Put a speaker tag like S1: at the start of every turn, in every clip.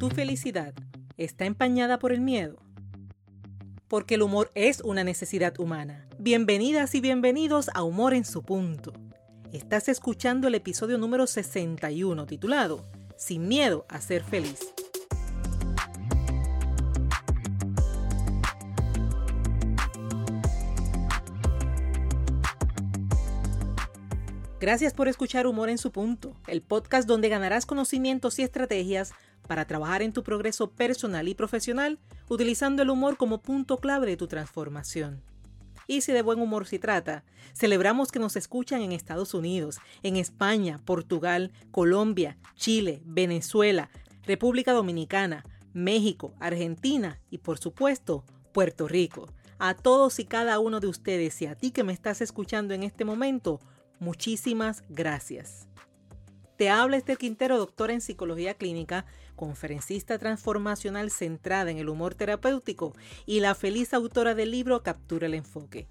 S1: ¿Tu felicidad está empañada por el miedo? Porque el humor es una necesidad humana. Bienvenidas y bienvenidos a Humor en su punto. Estás escuchando el episodio número 61 titulado Sin miedo a ser feliz. Gracias por escuchar Humor en su punto, el podcast donde ganarás conocimientos y estrategias para trabajar en tu progreso personal y profesional utilizando el humor como punto clave de tu transformación. Y si de buen humor se trata, celebramos que nos escuchan en Estados Unidos, en España, Portugal, Colombia, Chile, Venezuela, República Dominicana, México, Argentina y por supuesto Puerto Rico. A todos y cada uno de ustedes y a ti que me estás escuchando en este momento, Muchísimas gracias. Te habla este Quintero, doctor en psicología clínica, conferencista transformacional centrada en el humor terapéutico y la feliz autora del libro Captura el enfoque.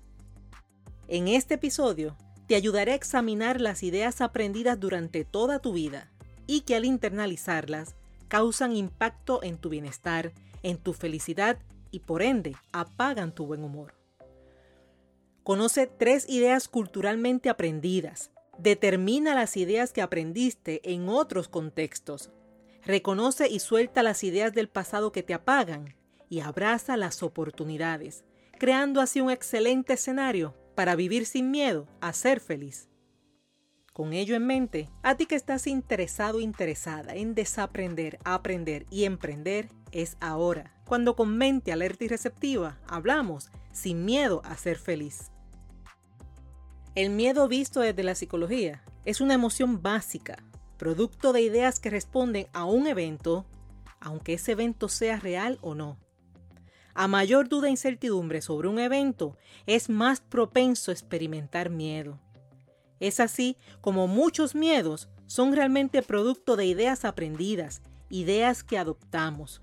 S1: En este episodio te ayudaré a examinar las ideas aprendidas durante toda tu vida y que al internalizarlas causan impacto en tu bienestar, en tu felicidad y por ende apagan tu buen humor. Conoce tres ideas culturalmente aprendidas. Determina las ideas que aprendiste en otros contextos. Reconoce y suelta las ideas del pasado que te apagan y abraza las oportunidades, creando así un excelente escenario para vivir sin miedo a ser feliz. Con ello en mente, a ti que estás interesado interesada en desaprender, aprender y emprender, es ahora, cuando con mente alerta y receptiva hablamos sin miedo a ser feliz. El miedo visto desde la psicología es una emoción básica, producto de ideas que responden a un evento, aunque ese evento sea real o no. A mayor duda e incertidumbre sobre un evento, es más propenso a experimentar miedo. Es así como muchos miedos son realmente producto de ideas aprendidas, ideas que adoptamos.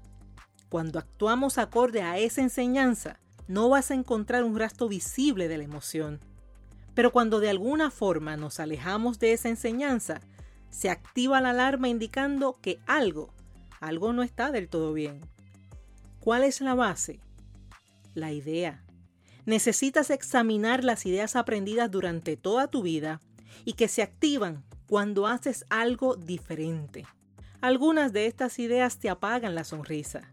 S1: Cuando actuamos acorde a esa enseñanza, no vas a encontrar un rastro visible de la emoción. Pero cuando de alguna forma nos alejamos de esa enseñanza, se activa la alarma indicando que algo, algo no está del todo bien. ¿Cuál es la base? La idea. Necesitas examinar las ideas aprendidas durante toda tu vida y que se activan cuando haces algo diferente. Algunas de estas ideas te apagan la sonrisa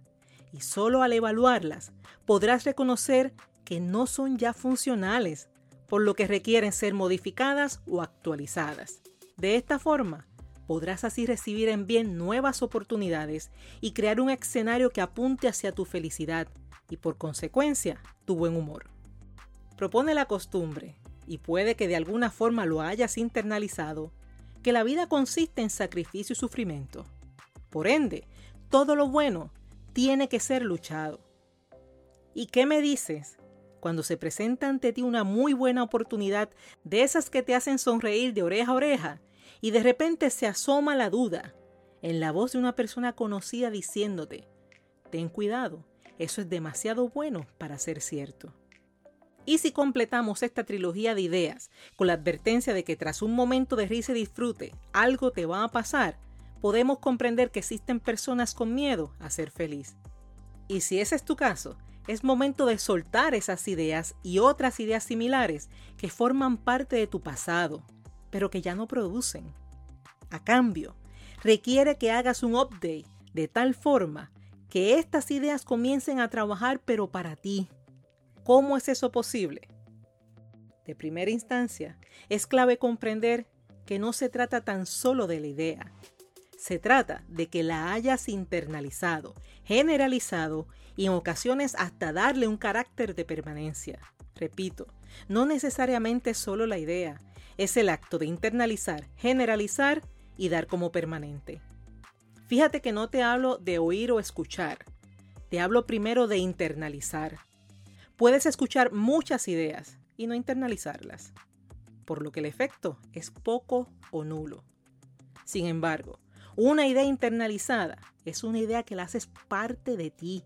S1: y solo al evaluarlas podrás reconocer que no son ya funcionales por lo que requieren ser modificadas o actualizadas. De esta forma, podrás así recibir en bien nuevas oportunidades y crear un escenario que apunte hacia tu felicidad y por consecuencia tu buen humor. Propone la costumbre, y puede que de alguna forma lo hayas internalizado, que la vida consiste en sacrificio y sufrimiento. Por ende, todo lo bueno tiene que ser luchado. ¿Y qué me dices cuando se presenta ante ti una muy buena oportunidad de esas que te hacen sonreír de oreja a oreja y de repente se asoma la duda en la voz de una persona conocida diciéndote, ten cuidado, eso es demasiado bueno para ser cierto. Y si completamos esta trilogía de ideas con la advertencia de que tras un momento de risa y disfrute algo te va a pasar, podemos comprender que existen personas con miedo a ser feliz. Y si ese es tu caso, es momento de soltar esas ideas y otras ideas similares que forman parte de tu pasado, pero que ya no producen. A cambio, requiere que hagas un update de tal forma que estas ideas comiencen a trabajar pero para ti. ¿Cómo es eso posible? De primera instancia, es clave comprender que no se trata tan solo de la idea, se trata de que la hayas internalizado, generalizado y en ocasiones hasta darle un carácter de permanencia. Repito, no necesariamente solo la idea, es el acto de internalizar, generalizar y dar como permanente. Fíjate que no te hablo de oír o escuchar, te hablo primero de internalizar. Puedes escuchar muchas ideas y no internalizarlas, por lo que el efecto es poco o nulo. Sin embargo, una idea internalizada es una idea que la haces parte de ti,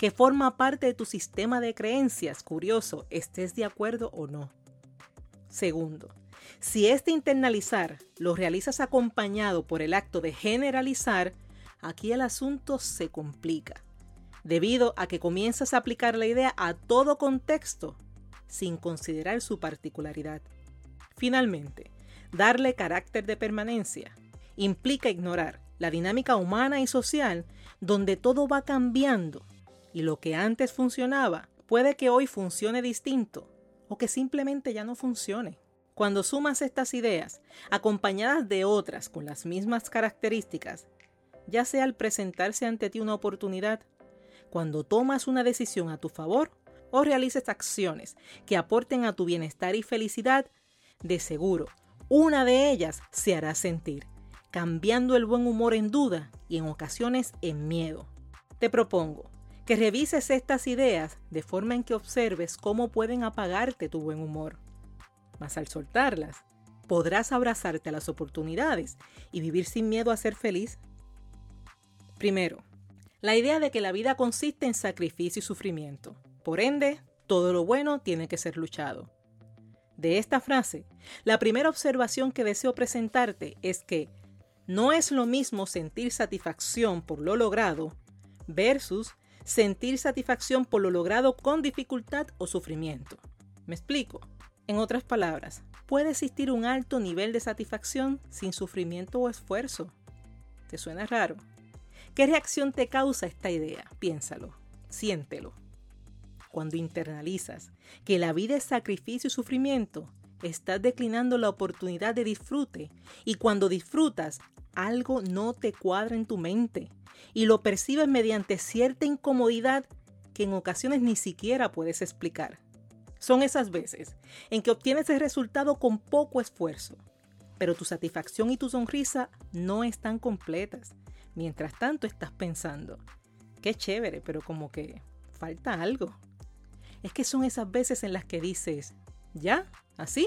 S1: que forma parte de tu sistema de creencias, curioso, estés de acuerdo o no. Segundo, si este internalizar lo realizas acompañado por el acto de generalizar, aquí el asunto se complica, debido a que comienzas a aplicar la idea a todo contexto sin considerar su particularidad. Finalmente, darle carácter de permanencia implica ignorar la dinámica humana y social donde todo va cambiando y lo que antes funcionaba puede que hoy funcione distinto o que simplemente ya no funcione. Cuando sumas estas ideas, acompañadas de otras con las mismas características, ya sea al presentarse ante ti una oportunidad, cuando tomas una decisión a tu favor o realices acciones que aporten a tu bienestar y felicidad, de seguro, una de ellas se hará sentir, cambiando el buen humor en duda y en ocasiones en miedo. Te propongo que revises estas ideas de forma en que observes cómo pueden apagarte tu buen humor. Mas al soltarlas, podrás abrazarte a las oportunidades y vivir sin miedo a ser feliz. Primero, la idea de que la vida consiste en sacrificio y sufrimiento. Por ende, todo lo bueno tiene que ser luchado. De esta frase, la primera observación que deseo presentarte es que no es lo mismo sentir satisfacción por lo logrado versus sentir satisfacción por lo logrado con dificultad o sufrimiento. ¿Me explico? En otras palabras, puede existir un alto nivel de satisfacción sin sufrimiento o esfuerzo. ¿Te suena raro? ¿Qué reacción te causa esta idea? Piénsalo, siéntelo. Cuando internalizas que la vida es sacrificio y sufrimiento, estás declinando la oportunidad de disfrute y cuando disfrutas, algo no te cuadra en tu mente y lo percibes mediante cierta incomodidad que en ocasiones ni siquiera puedes explicar. Son esas veces en que obtienes el resultado con poco esfuerzo, pero tu satisfacción y tu sonrisa no están completas. Mientras tanto estás pensando, qué chévere, pero como que falta algo. Es que son esas veces en las que dices, ¿ya? ¿Así?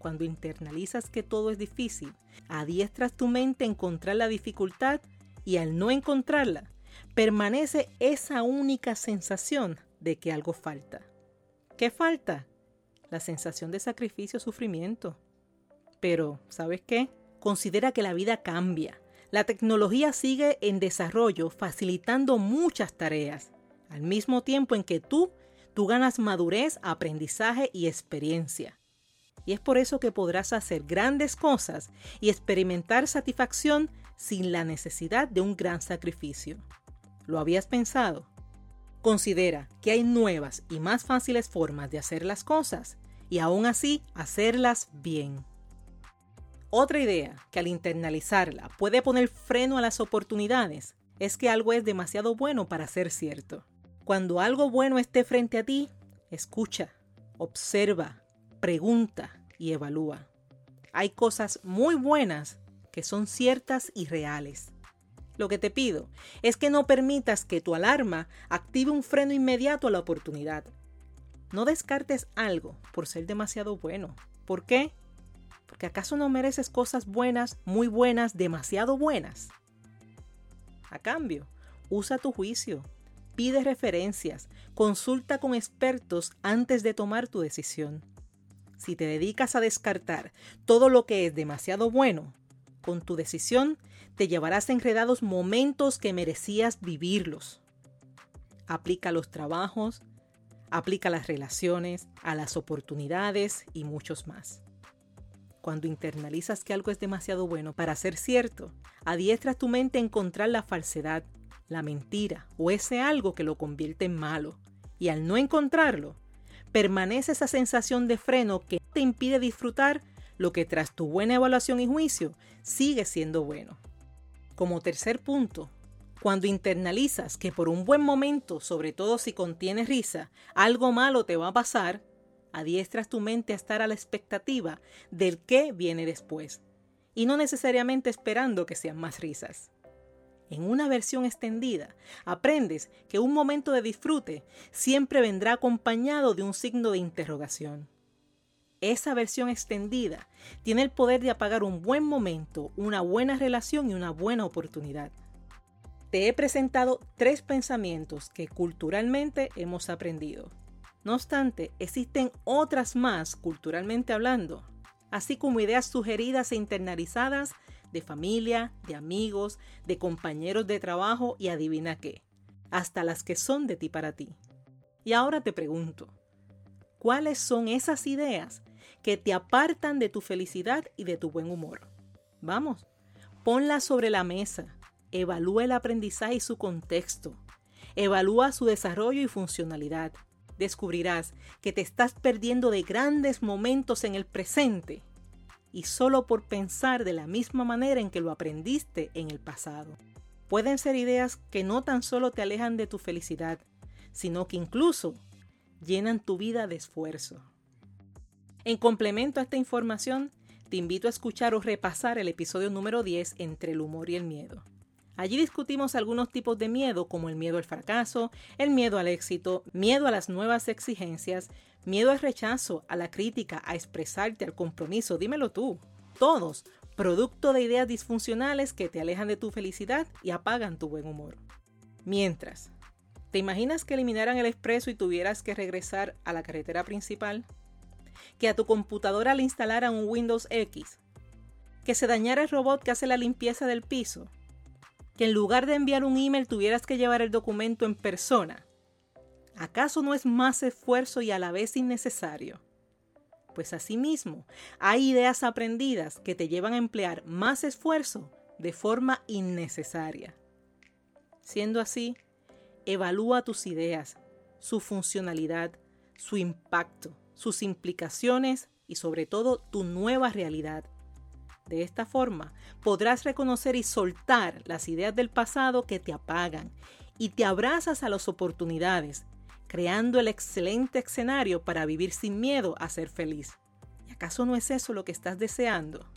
S1: Cuando internalizas que todo es difícil, adiestras tu mente a encontrar la dificultad y al no encontrarla, permanece esa única sensación de que algo falta. ¿Qué falta? La sensación de sacrificio sufrimiento. Pero, ¿sabes qué? Considera que la vida cambia. La tecnología sigue en desarrollo, facilitando muchas tareas, al mismo tiempo en que tú, tú ganas madurez, aprendizaje y experiencia. Y es por eso que podrás hacer grandes cosas y experimentar satisfacción sin la necesidad de un gran sacrificio. ¿Lo habías pensado? Considera que hay nuevas y más fáciles formas de hacer las cosas y aún así hacerlas bien. Otra idea que al internalizarla puede poner freno a las oportunidades es que algo es demasiado bueno para ser cierto. Cuando algo bueno esté frente a ti, escucha, observa, pregunta y evalúa. Hay cosas muy buenas que son ciertas y reales. Lo que te pido es que no permitas que tu alarma active un freno inmediato a la oportunidad. No descartes algo por ser demasiado bueno. ¿Por qué? Porque acaso no mereces cosas buenas, muy buenas, demasiado buenas. A cambio, usa tu juicio, pide referencias, consulta con expertos antes de tomar tu decisión. Si te dedicas a descartar todo lo que es demasiado bueno, con tu decisión te llevarás enredados momentos que merecías vivirlos. Aplica los trabajos, aplica las relaciones, a las oportunidades y muchos más. Cuando internalizas que algo es demasiado bueno para ser cierto, adiestras tu mente a encontrar la falsedad, la mentira o ese algo que lo convierte en malo. Y al no encontrarlo, permanece esa sensación de freno que te impide disfrutar lo que tras tu buena evaluación y juicio sigue siendo bueno. Como tercer punto, cuando internalizas que por un buen momento, sobre todo si contienes risa, algo malo te va a pasar, adiestras tu mente a estar a la expectativa del qué viene después, y no necesariamente esperando que sean más risas. En una versión extendida, aprendes que un momento de disfrute siempre vendrá acompañado de un signo de interrogación. Esa versión extendida tiene el poder de apagar un buen momento, una buena relación y una buena oportunidad. Te he presentado tres pensamientos que culturalmente hemos aprendido. No obstante, existen otras más culturalmente hablando, así como ideas sugeridas e internalizadas de familia, de amigos, de compañeros de trabajo y adivina qué, hasta las que son de ti para ti. Y ahora te pregunto, ¿cuáles son esas ideas que te apartan de tu felicidad y de tu buen humor? Vamos, ponlas sobre la mesa, evalúa el aprendizaje y su contexto, evalúa su desarrollo y funcionalidad. Descubrirás que te estás perdiendo de grandes momentos en el presente y solo por pensar de la misma manera en que lo aprendiste en el pasado. Pueden ser ideas que no tan solo te alejan de tu felicidad, sino que incluso llenan tu vida de esfuerzo. En complemento a esta información, te invito a escuchar o repasar el episodio número 10 entre el humor y el miedo. Allí discutimos algunos tipos de miedo como el miedo al fracaso, el miedo al éxito, miedo a las nuevas exigencias, miedo al rechazo, a la crítica, a expresarte, al compromiso, dímelo tú. Todos, producto de ideas disfuncionales que te alejan de tu felicidad y apagan tu buen humor. Mientras, ¿te imaginas que eliminaran el expreso y tuvieras que regresar a la carretera principal? ¿Que a tu computadora le instalaran un Windows X? ¿Que se dañara el robot que hace la limpieza del piso? ¿Que en lugar de enviar un email tuvieras que llevar el documento en persona? ¿Acaso no es más esfuerzo y a la vez innecesario? Pues asimismo, hay ideas aprendidas que te llevan a emplear más esfuerzo de forma innecesaria. Siendo así, evalúa tus ideas, su funcionalidad, su impacto, sus implicaciones y sobre todo tu nueva realidad. De esta forma, podrás reconocer y soltar las ideas del pasado que te apagan y te abrazas a las oportunidades creando el excelente escenario para vivir sin miedo a ser feliz. ¿Y acaso no es eso lo que estás deseando?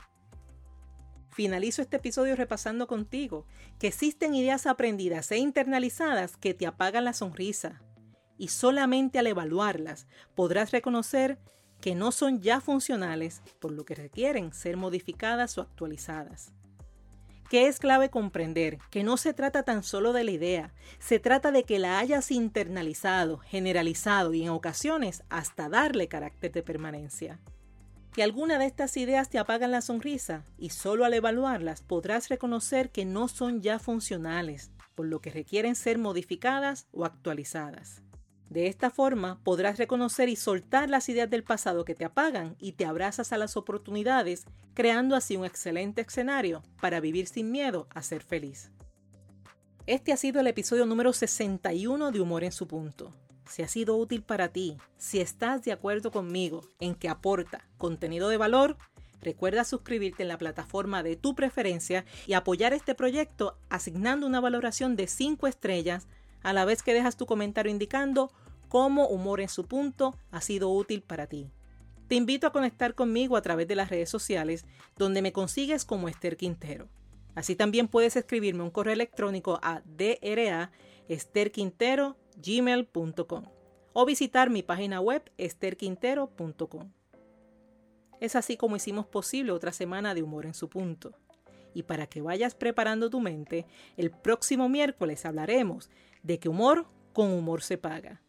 S1: Finalizo este episodio repasando contigo que existen ideas aprendidas e internalizadas que te apagan la sonrisa, y solamente al evaluarlas podrás reconocer que no son ya funcionales, por lo que requieren ser modificadas o actualizadas que es clave comprender que no se trata tan solo de la idea, se trata de que la hayas internalizado, generalizado y en ocasiones hasta darle carácter de permanencia. Que alguna de estas ideas te apagan la sonrisa y solo al evaluarlas podrás reconocer que no son ya funcionales, por lo que requieren ser modificadas o actualizadas. De esta forma podrás reconocer y soltar las ideas del pasado que te apagan y te abrazas a las oportunidades, creando así un excelente escenario para vivir sin miedo a ser feliz. Este ha sido el episodio número 61 de Humor en su punto. Si ha sido útil para ti, si estás de acuerdo conmigo en que aporta contenido de valor, recuerda suscribirte en la plataforma de tu preferencia y apoyar este proyecto asignando una valoración de 5 estrellas a la vez que dejas tu comentario indicando cómo Humor en su punto ha sido útil para ti. Te invito a conectar conmigo a través de las redes sociales, donde me consigues como Esther Quintero. Así también puedes escribirme un correo electrónico a draesterquintero.gmail.com o visitar mi página web esterquintero.com. Es así como hicimos posible otra semana de humor en su punto. Y para que vayas preparando tu mente, el próximo miércoles hablaremos de que humor con humor se paga.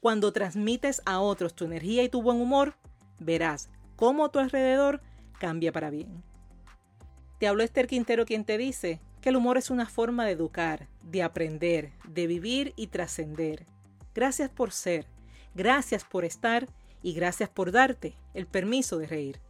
S1: Cuando transmites a otros tu energía y tu buen humor, verás cómo tu alrededor cambia para bien. Te habló Esther Quintero quien te dice que el humor es una forma de educar, de aprender, de vivir y trascender. Gracias por ser, gracias por estar y gracias por darte el permiso de reír.